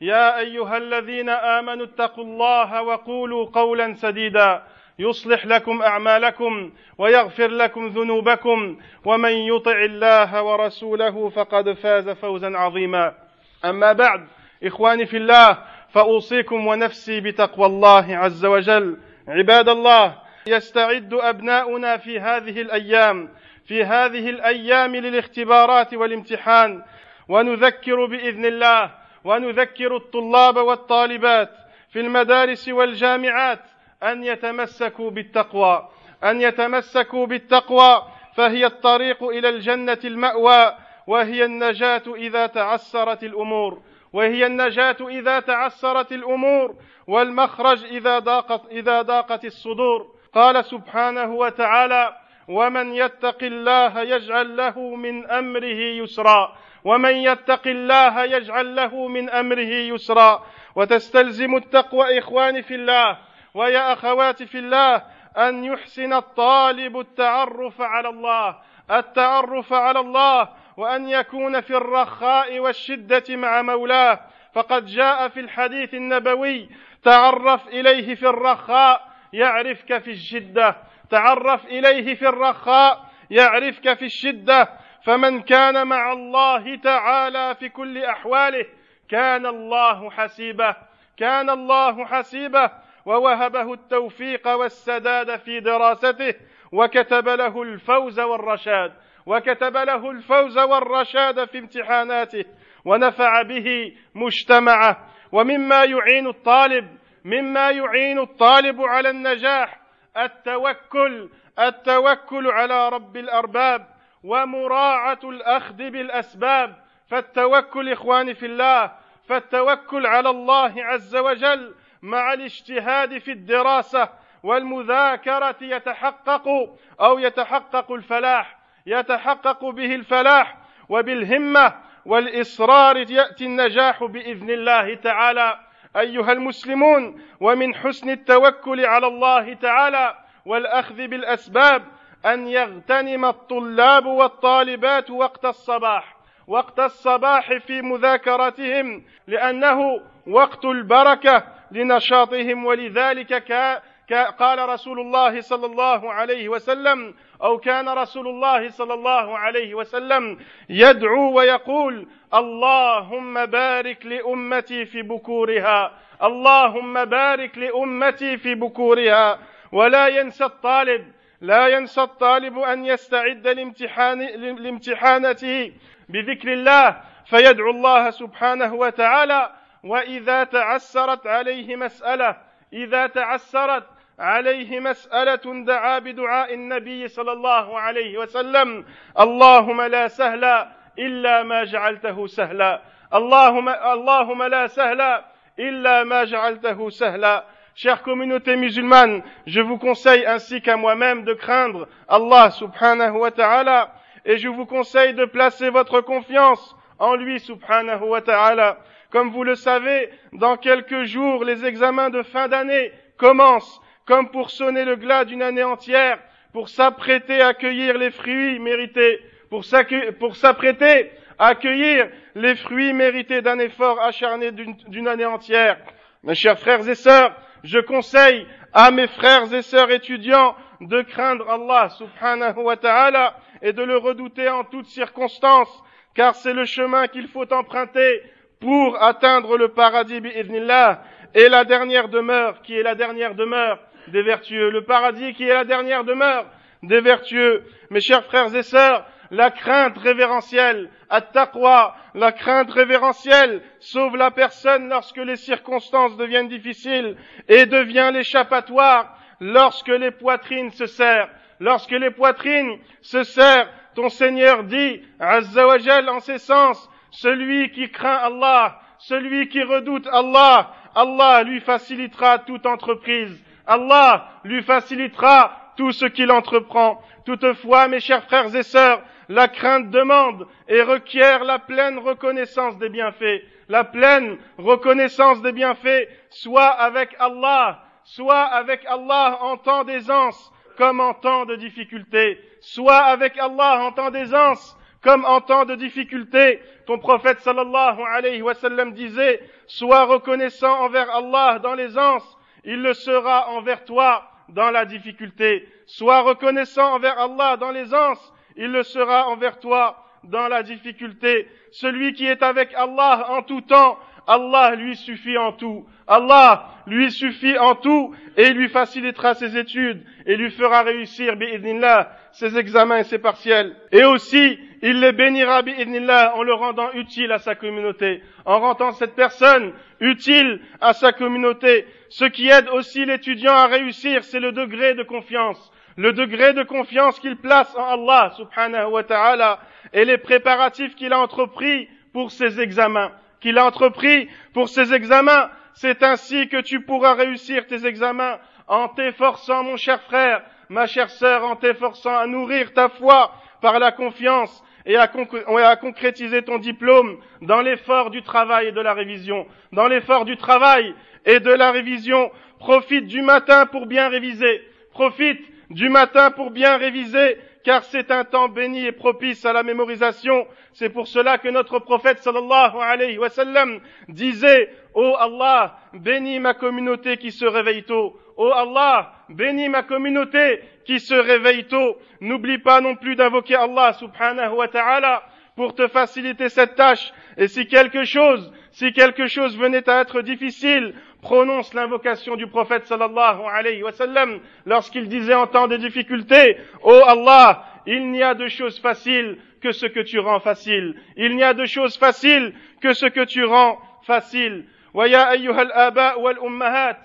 يا أيها الذين آمنوا اتقوا الله وقولوا قولا سديدا. يصلح لكم أعمالكم ويغفر لكم ذنوبكم. ومن يطع الله ورسوله فقد فاز فوزا عظيما. أما بعد إخواني في الله فأوصيكم ونفسي بتقوى الله عز وجل. عباد الله يستعد أبناؤنا في هذه الأيام في هذه الأيام للاختبارات والامتحان. ونذكر بإذن الله ونذكر الطلاب والطالبات في المدارس والجامعات أن يتمسكوا بالتقوى أن يتمسكوا بالتقوى. فهي الطريق إلى الجنة المأوى وهي النجاة إذا تعسرت الأمور. وهي النجاة إذا تعسرت الأمور والمخرج إذا ضاقت إذا ضاقت الصدور. قال سبحانه وتعالى ومن يتق الله يجعل له من أمره يسرا. ومن يتق الله يجعل له من أمره يسرا وتستلزم التقوى إخواني في الله ويا أخواتي في الله أن يحسن الطالب التعرف على الله التعرف على الله وأن يكون في الرخاء والشدة مع مولاه. فقد جاء في الحديث النبوي تعرف إليه في الرخاء يعرفك في الشدة. تعرف إليه في الرخاء يعرفك في الشدة. فمن كان مع الله تعالى في كل أحواله كان الله حسيبه كان الله حسيبه ووهبه التوفيق والسداد في دراسته وكتب له الفوز والرشاد وكتب له الفوز والرشاد في امتحاناته ونفع به مجتمعه ومما يعين الطالب مما يعين الطالب على النجاح التوكل التوكل على رب الأرباب. ومراعاة الأخذ بالأسباب فالتوكل إخواني في الله فالتوكل على الله عز وجل مع الاجتهاد في الدراسة والمذاكرة يتحقق أو يتحقق الفلاح يتحقق به الفلاح وبالهمة والإصرار يأتي النجاح بإذن الله تعالى. أيها المسلمون ومن حسن التوكل على الله تعالى والأخذ بالأسباب أن يغتنم الطلاب والطالبات وقت الصباح وقت الصباح في مذاكرتهم لأنه وقت البركة لنشاطهم ولذلك قال رسول الله صلى الله عليه وسلم أو كان رسول الله صلى الله عليه وسلم يدعو ويقول اللهم بارك لأمتي في بكورها اللهم بارك لأمتي في بكورها ولا ينسى الطالب لا ينسى الطالب أن يستعد لامتحان لامتحانته بذكر الله فيدعو الله سبحانه وتعالى. وإذا تعسرت عليه مسألة إذا تعسرت عليه مسألة دعا بدعاء النبي صلى الله عليه وسلم. اللهم لا سهل إلا ما جعلته سهلا. اللهم اللهم لا سهل إلا ما جعلته سهلا. Chère communauté musulmane, je vous conseille ainsi qu'à moi-même de craindre Allah subhanahu wa ta'ala et je vous conseille de placer votre confiance en lui subhanahu wa ta'ala. Comme vous le savez, dans quelques jours, les examens de fin d'année commencent comme pour sonner le glas d'une année entière, pour s'apprêter à accueillir les fruits mérités, pour s'apprêter à accueillir les fruits mérités d'un effort acharné d'une année entière. Mes chers frères et sœurs, je conseille à mes frères et sœurs étudiants de craindre Allah subhanahu wa ta'ala et de le redouter en toutes circonstances, car c'est le chemin qu'il faut emprunter pour atteindre le paradis bi'idnillah et la dernière demeure qui est la dernière demeure des vertueux, le paradis qui est la dernière demeure des vertueux. Mes chers frères et sœurs, la crainte révérentielle, at-taqwa, la crainte révérentielle sauve la personne lorsque les circonstances deviennent difficiles et devient l'échappatoire lorsque les poitrines se serrent. Lorsque les poitrines se serrent, ton Seigneur dit, Azzawajal en ces sens, celui qui craint Allah, celui qui redoute Allah, Allah lui facilitera toute entreprise. Allah lui facilitera tout ce qu'il entreprend. Toutefois, mes chers frères et sœurs, la crainte demande et requiert la pleine reconnaissance des bienfaits. La pleine reconnaissance des bienfaits, soit avec Allah, soit avec Allah en temps d'aisance, comme en temps de difficulté, soit avec Allah en temps d'aisance, comme en temps de difficulté. Ton prophète sallallahu alayhi wa sallam disait, sois reconnaissant envers Allah dans l'aisance, il le sera envers toi dans la difficulté. Sois reconnaissant envers Allah dans l'aisance, il le sera envers toi dans la difficulté. Celui qui est avec Allah en tout temps, Allah lui suffit en tout. Allah lui suffit en tout et lui facilitera ses études et lui fera réussir, bi'idnillah, ses examens et ses partiels. Et aussi, il les bénira, bi'idnillah, en le rendant utile à sa communauté, en rendant cette personne utile à sa communauté. Ce qui aide aussi l'étudiant à réussir, c'est le degré de confiance le degré de confiance qu'il place en Allah subhanahu wa ta'ala et les préparatifs qu'il a entrepris pour ses examens. Qu'il a entrepris pour ses examens. C'est ainsi que tu pourras réussir tes examens en t'efforçant, mon cher frère, ma chère sœur, en t'efforçant à nourrir ta foi par la confiance et à, à concrétiser ton diplôme dans l'effort du travail et de la révision. Dans l'effort du travail et de la révision, profite du matin pour bien réviser. Profite du matin pour bien réviser, car c'est un temps béni et propice à la mémorisation. C'est pour cela que notre prophète sallallahu alayhi wa sallam disait, Oh Allah, bénis ma communauté qui se réveille tôt. Oh Allah, bénis ma communauté qui se réveille tôt. N'oublie pas non plus d'invoquer Allah subhanahu wa ta'ala pour te faciliter cette tâche. Et si quelque chose, si quelque chose venait à être difficile, prononce l'invocation du prophète sallallahu alayhi wa sallam lorsqu'il disait en temps de difficulté, Oh Allah, il n'y a de choses faciles que ce que tu rends facile. Il n'y a de choses faciles que ce que tu rends facile. ويا أيها الآباء والأمهات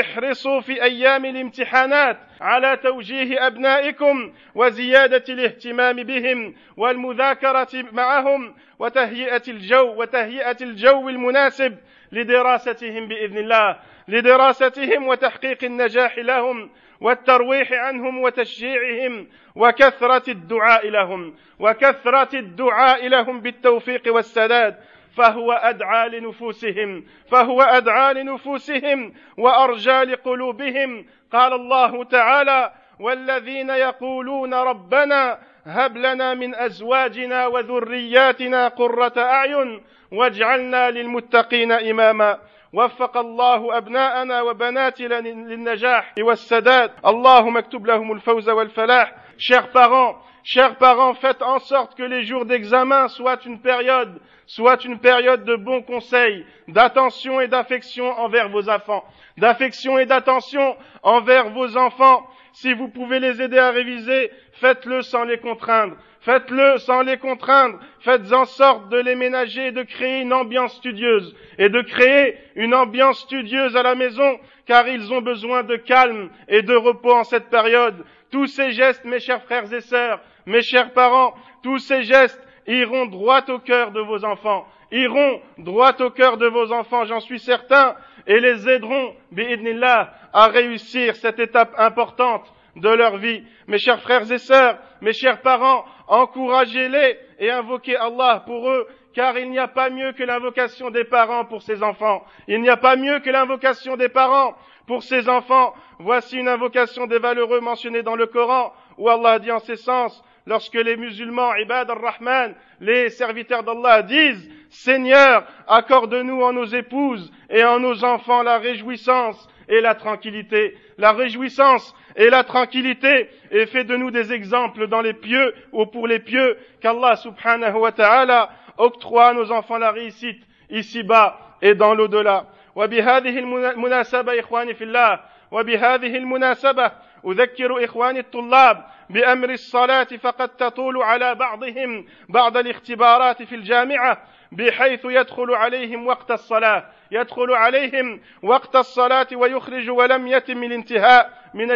احرصوا في أيام الامتحانات على توجيه أبنائكم وزيادة الاهتمام بهم والمذاكرة معهم وتهيئة الجو وتهيئة الجو المناسب لدراستهم بإذن الله لدراستهم وتحقيق النجاح لهم والترويح عنهم وتشجيعهم وكثرة الدعاء لهم وكثرة الدعاء لهم بالتوفيق والسداد. فهو أدعى لنفوسهم فهو أدعى لنفوسهم وأرجى لقلوبهم. قال الله تعالى والذين يقولون ربنا هب لنا من ازواجنا وذرياتنا قره اعين واجعلنا للمتقين اماما وفق الله ابناءنا وبناتنا للنجاح والسداد اللهم اكتب لهم الفوز والفلاح chers parents chers parents faites en sorte que les jours d'examen soient une période soit une période de bons conseils d'attention et d'affection envers vos enfants d'affection et d'attention envers vos enfants si vous pouvez les aider à réviser faites-le sans les contraindre Faites-le sans les contraindre. Faites en sorte de les ménager et de créer une ambiance studieuse. Et de créer une ambiance studieuse à la maison, car ils ont besoin de calme et de repos en cette période. Tous ces gestes, mes chers frères et sœurs, mes chers parents, tous ces gestes iront droit au cœur de vos enfants, iront droit au cœur de vos enfants, j'en suis certain, et les aideront, bi'idnillah, à réussir cette étape importante de leur vie. Mes chers frères et sœurs, mes chers parents, encouragez-les et invoquez Allah pour eux, car il n'y a pas mieux que l'invocation des parents pour ses enfants. Il n'y a pas mieux que l'invocation des parents pour ses enfants. Voici une invocation des valeureux mentionnée dans le Coran, où Allah dit en ces sens, lorsque les musulmans, ibad al-Rahman, les serviteurs d'Allah disent, Seigneur, accorde-nous en nos épouses et en nos enfants la réjouissance et la tranquillité. La réjouissance et la tranquillité et fait de nous des exemples dans les pieux ou pour les pieux qu'Allah subhanahu wa ta'ala octroie à nos enfants la réussite ici-bas et dans l'au-delà. وبهذه المناسبة إخواني في الله وبهذه المناسبة أذكر إخواني الطلاب بأمر الصلاة فقد تطول على بعضهم بعض الاختبارات في الجامعة بحيث يدخل عليهم وقت الصلاة يدخل عليهم وقت الصلاة ويخرج ولم يتم الانتهاء من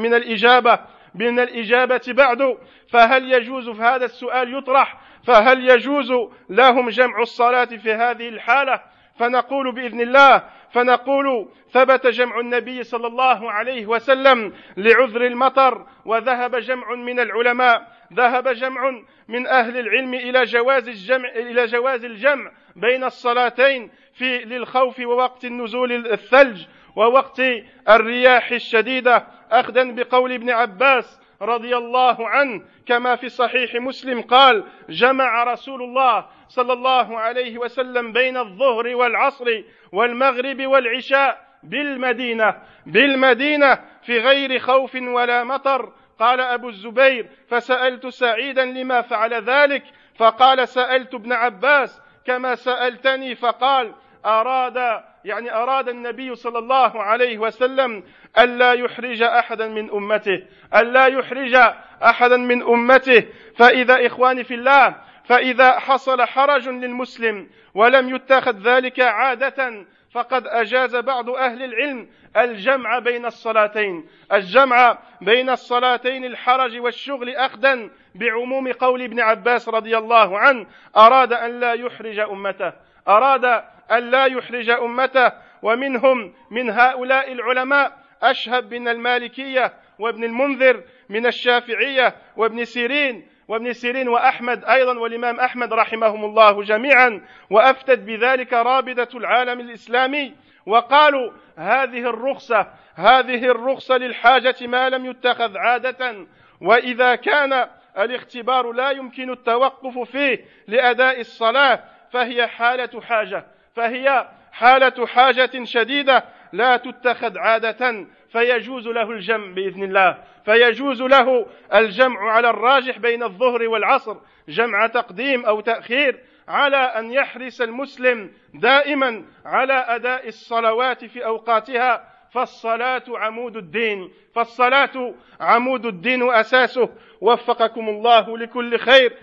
من الإجابة من الإجابة بعد. فهل يجوز في هذا السؤال يطرح فهل يجوز لهم جمع الصلاة في هذه الحالة؟ فنقول بإذن الله فنقول ثبت جمع النبي صلى الله عليه وسلم لعذر المطر وذهب جمع من العلماء ذهب جمع من أهل العلم إلى جواز الجمع إلى جواز الجمع بين الصلاتين. في للخوف ووقت النزول الثلج ووقت الرياح الشديدة. أخذا بقول ابن عباس رضي الله عنه كما في صحيح مسلم قال جمع رسول الله صلى الله عليه وسلم بين الظهر والعصر والمغرب والعشاء بالمدينة بالمدينة في غير خوف ولا مطر. قال أبو الزبير فسألت سعيدا لما فعل ذلك فقال سألت ابن عباس كما سألتني فقال أراد يعني أراد النبي صلى الله عليه وسلم الا يحرج أحدا من أمته الا يحرج أحدا من أمته. فإذا إخواني في الله فإذا حصل حرج للمسلم ولم يتخذ ذلك عادة فقد أجاز بعض أهل العلم الجمع بين الصلاتين. الجمع بين الصلاتين الحرج والشغل اخذا بعموم قول ابن عباس رضي الله عنه أراد أن لا يحرج أمته أراد أن لا يحرج أمته ومنهم من هؤلاء العلماء أشهب من المالكية وابن المنذر من الشافعية وابن سيرين وابن سيرين وأحمد أيضا والإمام أحمد رحمهم الله جميعا. وأفتت بذلك رابده العالم الإسلامي. وقالوا هذه الرخصة هذه الرخصة للحاجة ما لم يتخذ عادة. وإذا كان الاختبار لا يمكن التوقف فيه لأداء الصلاة فهي حالة حاجة. فهي حالة حاجة شديدة لا تتخذ عادة فيجوز له الجمع بإذن الله. فيجوز له الجمع على الراجح بين الظهر والعصر جمع تقديم أو تأخير على أن يحرص المسلم دائما على أداء الصلوات في أوقاتها. فالصلاة عمود الدين فالصلاة عمود الدين واساسه وفقكم الله لكل خير.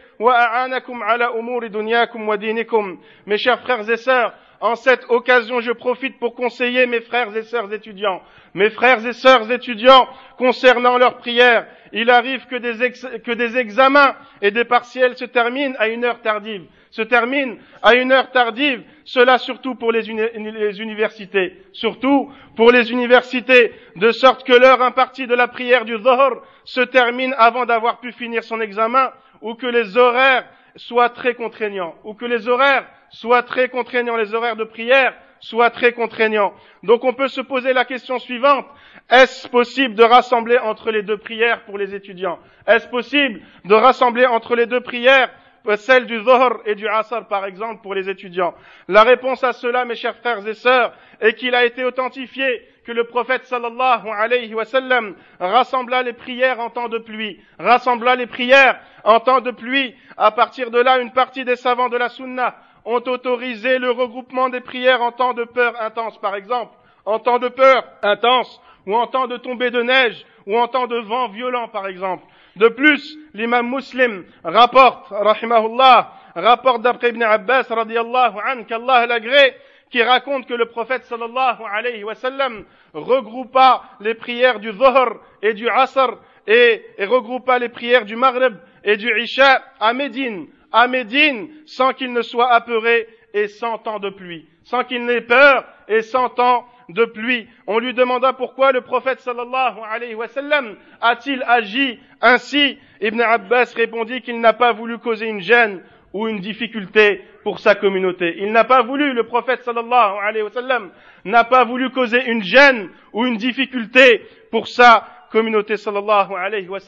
Mes chers frères et sœurs, en cette occasion, je profite pour conseiller mes frères et sœurs étudiants. Mes frères et sœurs étudiants, concernant leurs prières, il arrive que des, examens et des partiels se terminent à une heure tardive. Se terminent à une heure tardive. Cela surtout pour les, universités. Surtout pour les universités. De sorte que l'heure impartie de la prière du Zohar se termine avant d'avoir pu finir son examen ou que les horaires soient très contraignants, ou que les horaires soit très contraignant, les horaires de prière soient très contraignants. Donc on peut se poser la question suivante. Est-ce possible de rassembler entre les deux prières pour les étudiants? Est-ce possible de rassembler entre les deux prières euh, celle du Zohar et du Asr, par exemple, pour les étudiants? La réponse à cela, mes chers frères et sœurs, est qu'il a été authentifié que le prophète sallallahu alayhi wa sallam rassembla les prières en temps de pluie, rassembla les prières en temps de pluie. À partir de là, une partie des savants de la sunna ont autorisé le regroupement des prières en temps de peur intense, par exemple, en temps de peur intense, ou en temps de tombée de neige, ou en temps de vent violent, par exemple. De plus, l'imam muslim rapporte, rahimahullah, rapporte d'après Ibn Abbas, radiallahu qu'Allah l'agré, qui raconte que le prophète sallallahu alayhi wa sallam regroupa les prières du Dhuhr et du Asr et, regroupa les prières du Maghrib et du Isha à Médine à Médine sans qu'il ne soit apeuré et sans temps de pluie, sans qu'il n'ait peur et sans temps de pluie. On lui demanda pourquoi le prophète sallallahu alayhi wa sallam a-t-il agi ainsi? Ibn Abbas répondit qu'il n'a pas voulu causer une gêne ou une difficulté pour sa communauté. Il n'a pas voulu, le prophète sallallahu alayhi wa sallam, n'a pas voulu causer une gêne ou une difficulté pour sa communauté sallallahu alayhi wa.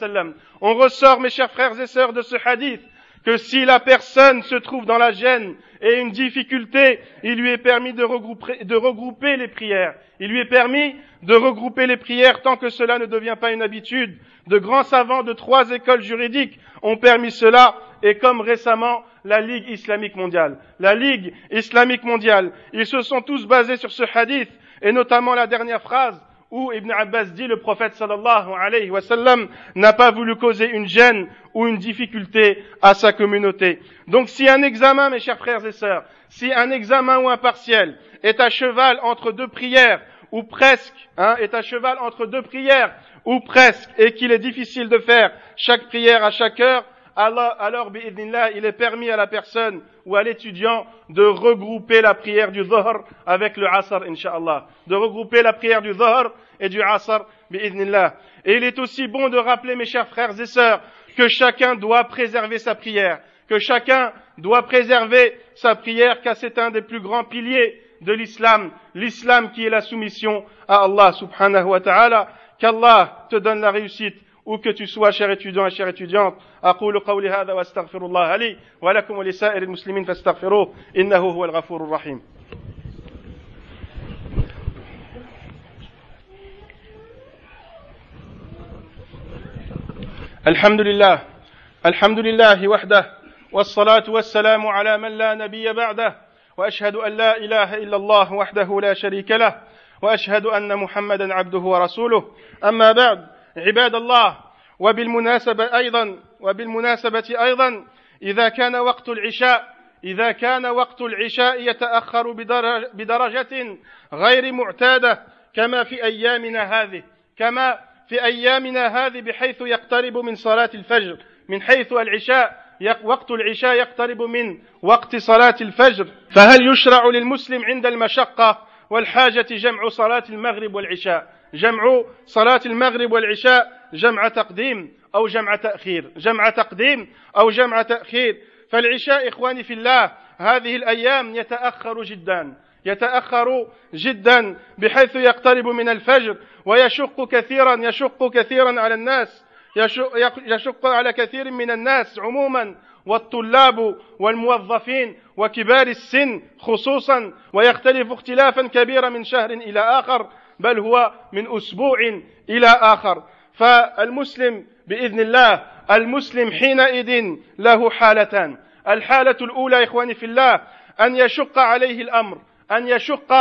On ressort, mes chers frères et sœurs, de ce hadith que si la personne se trouve dans la gêne et une difficulté, il lui est permis de regrouper, de regrouper les prières. Il lui est permis de regrouper les prières tant que cela ne devient pas une habitude. De grands savants de trois écoles juridiques ont permis cela et comme récemment la Ligue islamique mondiale. La Ligue islamique mondiale, ils se sont tous basés sur ce hadith, et notamment la dernière phrase où Ibn Abbas dit le prophète sallallahu alayhi wa sallam n'a pas voulu causer une gêne ou une difficulté à sa communauté. Donc si un examen, mes chers frères et sœurs, si un examen ou un partiel est à cheval entre deux prières, ou presque, hein, est à cheval entre deux prières, ou presque, et qu'il est difficile de faire chaque prière à chaque heure, alors, alors il est permis à la personne ou à l'étudiant de regrouper la prière du Dhuhr avec le Asr, inshallah. De regrouper la prière du Dhuhr et du Asr, bi'idnillah. Et il est aussi bon de rappeler, mes chers frères et sœurs, que chacun doit préserver sa prière, que chacun doit préserver sa prière, car c'est un des plus grands piliers de l'islam, l'islam qui est la soumission à Allah subhanahu wa ta'ala, qu'Allah te donne la réussite où que tu sois, cher étudiant et chère étudiante, أقول قولي هذا وأستغفر الله لي ولكم ولسائر المسلمين فاستغفروه إنه هو الغفور الرحيم الحمد لله الحمد لله وحده والصلاة والسلام على من لا نبي بعده وأشهد أن لا إله إلا الله وحده لا شريك له وأشهد أن محمدا عبده ورسوله أما بعد عباد الله وبالمناسبة أيضا وبالمناسبة أيضا إذا كان وقت العشاء إذا كان وقت العشاء يتأخر بدرجة غير معتادة كما في أيامنا هذه كما في أيامنا هذه بحيث يقترب من صلاة الفجر من حيث العشاء وقت العشاء يقترب من وقت صلاة الفجر. فهل يشرع للمسلم عند المشقة والحاجة جمع صلاة المغرب والعشاء؟ جمع صلاة المغرب والعشاء جمع تقديم أو جمع تأخير. جمع تقديم أو جمع تأخير. فالعشاء إخواني في الله هذه الأيام يتأخر جدا. يتأخر جدا بحيث يقترب من الفجر ويشق كثيرا يشق كثيرا على الناس. يشق على كثير من الناس عموما والطلاب والموظفين وكبار السن خصوصا. ويختلف اختلافا كبيرا من شهر إلى آخر. بل هو من أسبوع إلى آخر. فالمسلم بإذن الله المسلم حينئذ له حالتان. الحالة الأولى إخواني في الله أن يشق عليه الأمر أن يشق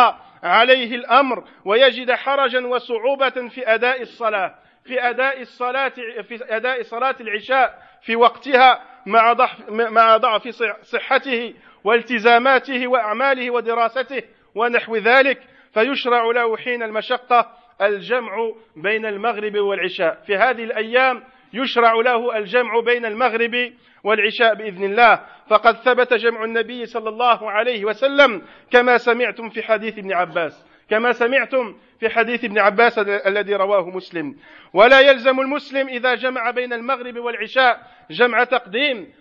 عليه الأمر ويجد حرجا وصعوبة في أداء الصلاة في أداء الصلاة في أداء صلاة العشاء في وقتها مع ضعف مع ضعف صحته والتزاماته وأعماله ودراسته ونحو ذلك. فيشرع له حين المشقة الجمع بين المغرب والعشاء. في هذه الأيام يشرع له الجمع بين المغرب والعشاء بإذن الله. فقد ثبت جمع النبي صلى الله عليه وسلم كما سمعتم في حديث ابن عباس. كما سمعتم في حديث ابن عباس الذي رواه مسلم. ولا يلزم المسلم إذا جمع بين المغرب والعشاء جمع تقديم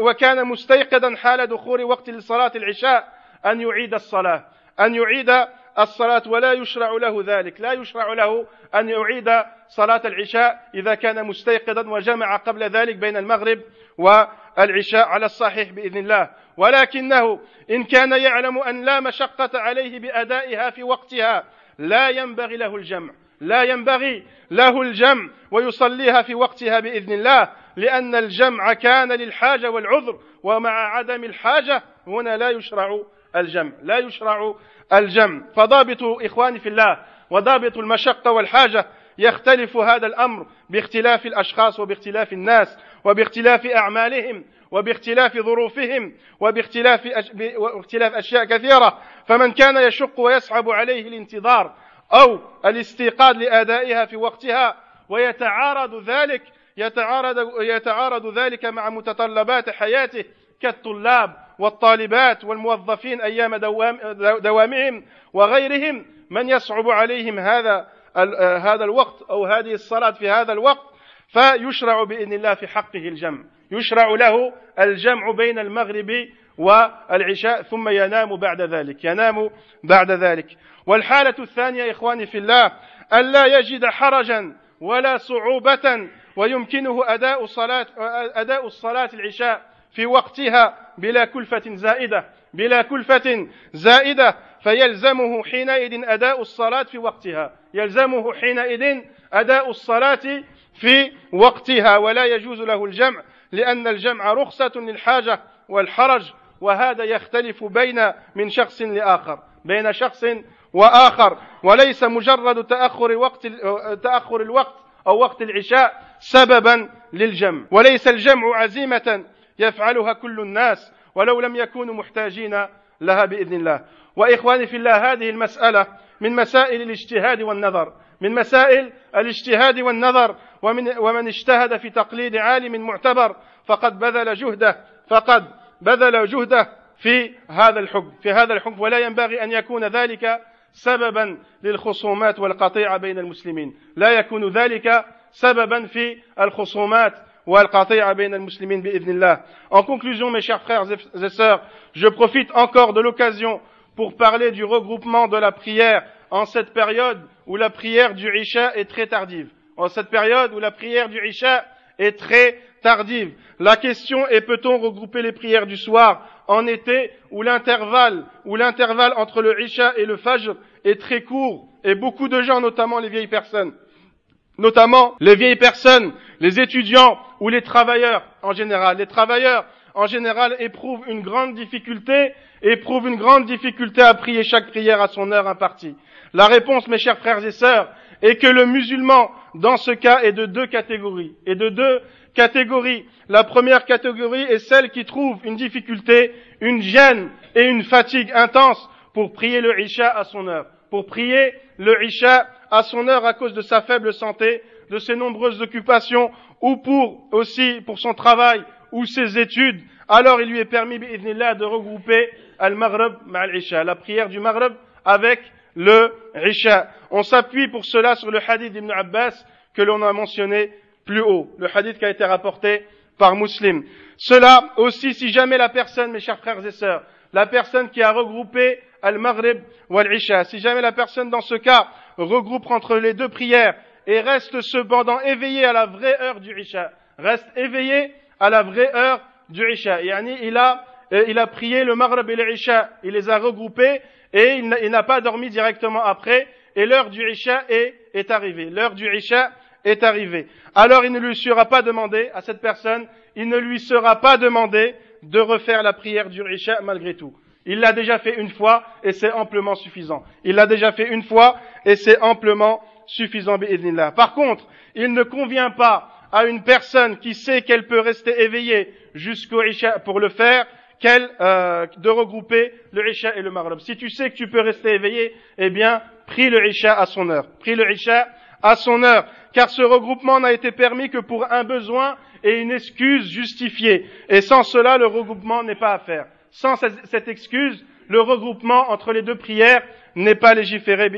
وكان مستيقظا حال دخول وقت لصلاة العشاء أن يعيد الصلاة. أن يعيد الصلاة ولا يشرع له ذلك. لا يشرع له أن يعيد صلاة العشاء إذا كان مستيقظا وجمع قبل ذلك بين المغرب والعشاء على الصحيح بإذن الله. ولكنه إن كان يعلم أن لا مشقة عليه بأدائها في وقتها لا ينبغي له الجمع. لا ينبغي له الجمع ويصليها في وقتها بإذن الله لأن الجمع كان للحاجة والعذر ومع عدم الحاجة هنا لا يشرع الجمع. لا يشرع الجمع. فضابط إخواني في الله وضابط المشقة والحاجة يختلف هذا الأمر باختلاف الأشخاص وباختلاف الناس وباختلاف أعمالهم وباختلاف ظروفهم وباختلاف واختلاف أشياء كثيرة. فمن كان يشق ويصعب عليه الانتظار أو الاستيقاظ لأدائها في وقتها ويتعارض ذلك يتعارض يتعارض ذلك مع متطلبات حياته كالطلاب والطالبات والموظفين أيام دوام دوامهم وغيرهم من يصعب عليهم هذا هذا الوقت أو هذه الصلاة في هذا الوقت فيشرع بإذن الله في حقه الجمع. يشرع له الجمع بين المغرب والعشاء ثم ينام بعد ذلك. ينام بعد ذلك. والحالة الثانية إخواني في الله الا يجد حرجا ولا صعوبة ويمكنه أداء صلاه أداء الصلاة العشاء في وقتها بلا كلفة زائدة بلا كلفة زائدة فيلزمه حينئذ أداء الصلاة في وقتها. يلزمه حينئذ أداء الصلاة في وقتها ولا يجوز له الجمع لأن الجمع رخصة للحاجة والحرج وهذا يختلف بين من شخص لآخر بين شخص وآخر. وليس مجرد تأخر وقت تأخر الوقت أو وقت العشاء سببا للجمع. وليس الجمع عزيمة يفعلها كل الناس ولو لم يكونوا محتاجين لها بإذن الله. وإخواني في الله هذه المسألة من مسائل الاجتهاد والنظر من مسائل الاجتهاد والنظر ومن ومن اجتهد في تقليد عالم معتبر فقد بذل جهده فقد بذل جهده في هذا الحكم في هذا الحكم ولا ينبغي أن يكون ذلك سببا للخصومات والقطيعة بين المسلمين. لا يكون ذلك سببا في الخصومات En conclusion, mes chers frères et sœurs, je profite encore de l'occasion pour parler du regroupement de la prière en cette période où la prière du Isha est très tardive. En cette période où la prière du Isha est très tardive. La question est peut-on regrouper les prières du soir en été où l'intervalle, entre le Isha et le Fajr est très court et beaucoup de gens, notamment les vieilles personnes, notamment les vieilles personnes les étudiants ou les travailleurs en général. Les travailleurs en général éprouvent une grande difficulté, éprouvent une grande difficulté à prier chaque prière à son heure impartie. La réponse, mes chers frères et sœurs, est que le musulman, dans ce cas, est de deux catégories. Et de deux catégories. La première catégorie est celle qui trouve une difficulté, une gêne et une fatigue intense pour prier le Isha à son heure. Pour prier le Isha à son heure à cause de sa faible santé, de ses nombreuses occupations, ou pour aussi pour son travail ou ses études, alors il lui est permis, de regrouper al-Maghrib mal-Isha, la prière du Maghrib avec le Isha. On s'appuie pour cela sur le hadith d'Ibn Abbas que l'on a mentionné plus haut, le hadith qui a été rapporté par Muslim. Cela aussi, si jamais la personne, mes chers frères et sœurs, la personne qui a regroupé Al-Maghrib ou Al-Isha, si jamais la personne dans ce cas regroupe entre les deux prières et reste cependant éveillé à la vraie heure du Isha, reste éveillé à la vraie heure du Isha, yani il a, euh, il a prié le Maghrib et l'Isha, il les a regroupés et il n'a pas dormi directement après, et l'heure du Isha est, est arrivée. L'heure du Isha est arrivée. Alors il ne lui sera pas demandé, à cette personne, il ne lui sera pas demandé de refaire la prière du Isha malgré tout. Il l'a déjà fait une fois et c'est amplement suffisant. Il l'a déjà fait une fois et c'est amplement suffisant. Par contre, il ne convient pas à une personne qui sait qu'elle peut rester éveillée jusqu'au Isha pour le faire qu'elle euh, de regrouper le Isha et le Maghrib. Si tu sais que tu peux rester éveillé, eh bien, prie le Isha à son heure. Prie le Isha à son heure. Car ce regroupement n'a été permis que pour un besoin et une excuse justifiée. Et sans cela, le regroupement n'est pas à faire. Sans cette excuse, le regroupement entre les deux prières n'est pas légiféré,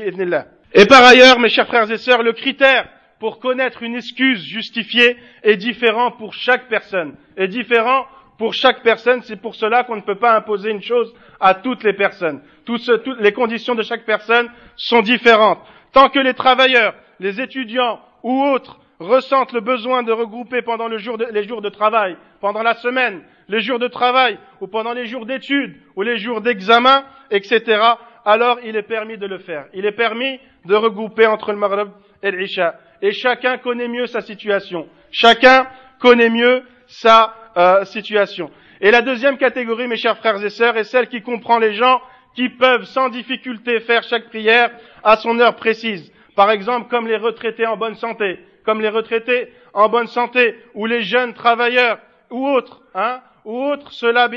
Et par ailleurs, mes chers frères et sœurs, le critère pour connaître une excuse justifiée est différent pour chaque personne. Est différent pour chaque personne. C'est pour cela qu'on ne peut pas imposer une chose à toutes les personnes. Toutes, les conditions de chaque personne sont différentes. Tant que les travailleurs, les étudiants ou autres ressentent le besoin de regrouper pendant les jours de travail, pendant la semaine, les jours de travail, ou pendant les jours d'études, ou les jours d'examen, etc., alors il est permis de le faire. Il est permis de regrouper entre le Maghreb et l'Isha. Et chacun connaît mieux sa situation. Chacun connaît mieux sa euh, situation. Et la deuxième catégorie, mes chers frères et sœurs, est celle qui comprend les gens qui peuvent sans difficulté faire chaque prière à son heure précise. Par exemple, comme les retraités en bonne santé, comme les retraités en bonne santé, ou les jeunes travailleurs, ou autres, hein, ou autres, ceux-là,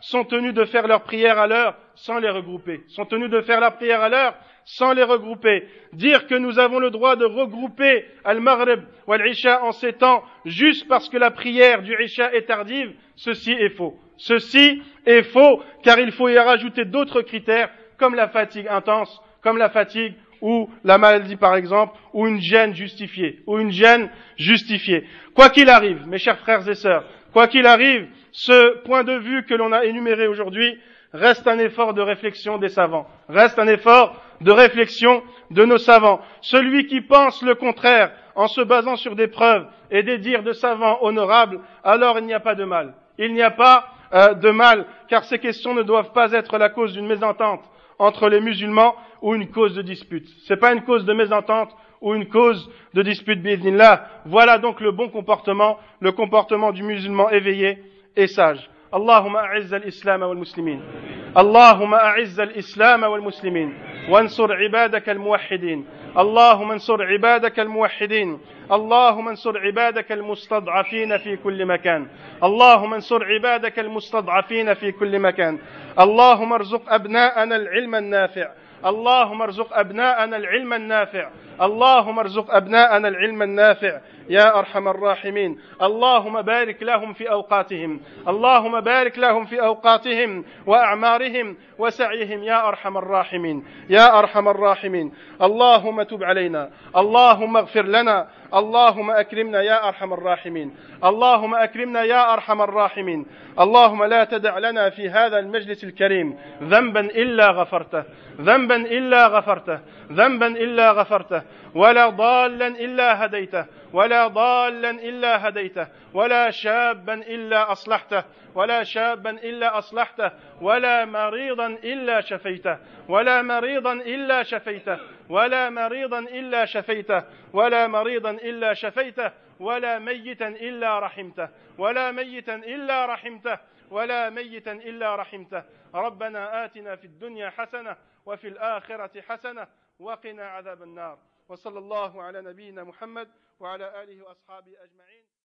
sont tenus de faire leur prière à l'heure sans les regrouper, sont tenus de faire la prière à l'heure sans les regrouper. Dire que nous avons le droit de regrouper Al-Maghrib ou Al-Isha en ces temps juste parce que la prière du Isha est tardive, ceci est faux. Ceci est faux car il faut y rajouter d'autres critères comme la fatigue intense, comme la fatigue ou la maladie par exemple, ou une gêne justifiée, ou une gêne justifiée. Quoi qu'il arrive, mes chers frères et sœurs, quoi qu'il arrive, ce point de vue que l'on a énuméré aujourd'hui reste un effort de réflexion des savants, reste un effort de réflexion de nos savants. Celui qui pense le contraire en se basant sur des preuves et des dires de savants honorables, alors il n'y a pas de mal. Il n'y a pas euh, de mal, car ces questions ne doivent pas être la cause d'une mésentente entre les musulmans ou une cause de dispute. Ce n'est pas une cause de mésentente ou une cause de dispute là. Voilà donc le bon comportement, le comportement du musulman éveillé et sage. اللهم أعز الإسلام والمسلمين. اللهم أعز الإسلام والمسلمين. وانصر عبادك الموحدين. اللهم انصر عبادك الموحدين. اللهم انصر عبادك المستضعفين في كل مكان. اللهم انصر عبادك المستضعفين في كل مكان. اللهم ارزق أبناءنا العلم النافع. اللهم ارزق أبناءنا العلم النافع. اللهم ارزق أبناءنا العلم النافع. يا أرحم الراحمين. اللهم بارك لهم في أوقاتهم. اللهم بارك لهم في أوقاتهم وأعمارهم وسعيهم. يا أرحم الراحمين. يا أرحم الراحمين. اللهم تب علينا. اللهم اغفر لنا. اللهم أكرمنا يا أرحم الراحمين. اللهم أكرمنا يا أرحم الراحمين. اللهم لا تدع لنا في هذا المجلس الكريم ذنبا إلا غفرته. ذنبا إلا غفرته. ذنبا إلا غفرته. ولا ضالا إلا هديته. ولا ضالا إلا هديته. ولا شابا إلا أصلحته. ولا شابا إلا أصلحته. ولا مريضا إلا شفيته. ولا مريضا إلا شفيته. ولا مريضا إلا شفيته ولا مريضا إلا شفيته ولا ميتا إلا رحمته ولا ميتا إلا رحمته ولا ميتا إلا رحمته. ربنا آتنا في الدنيا حسنة وفي الآخرة حسنة وقنا عذاب النار. وصلى الله على نبينا محمد وعلى آله وأصحابه أجمعين.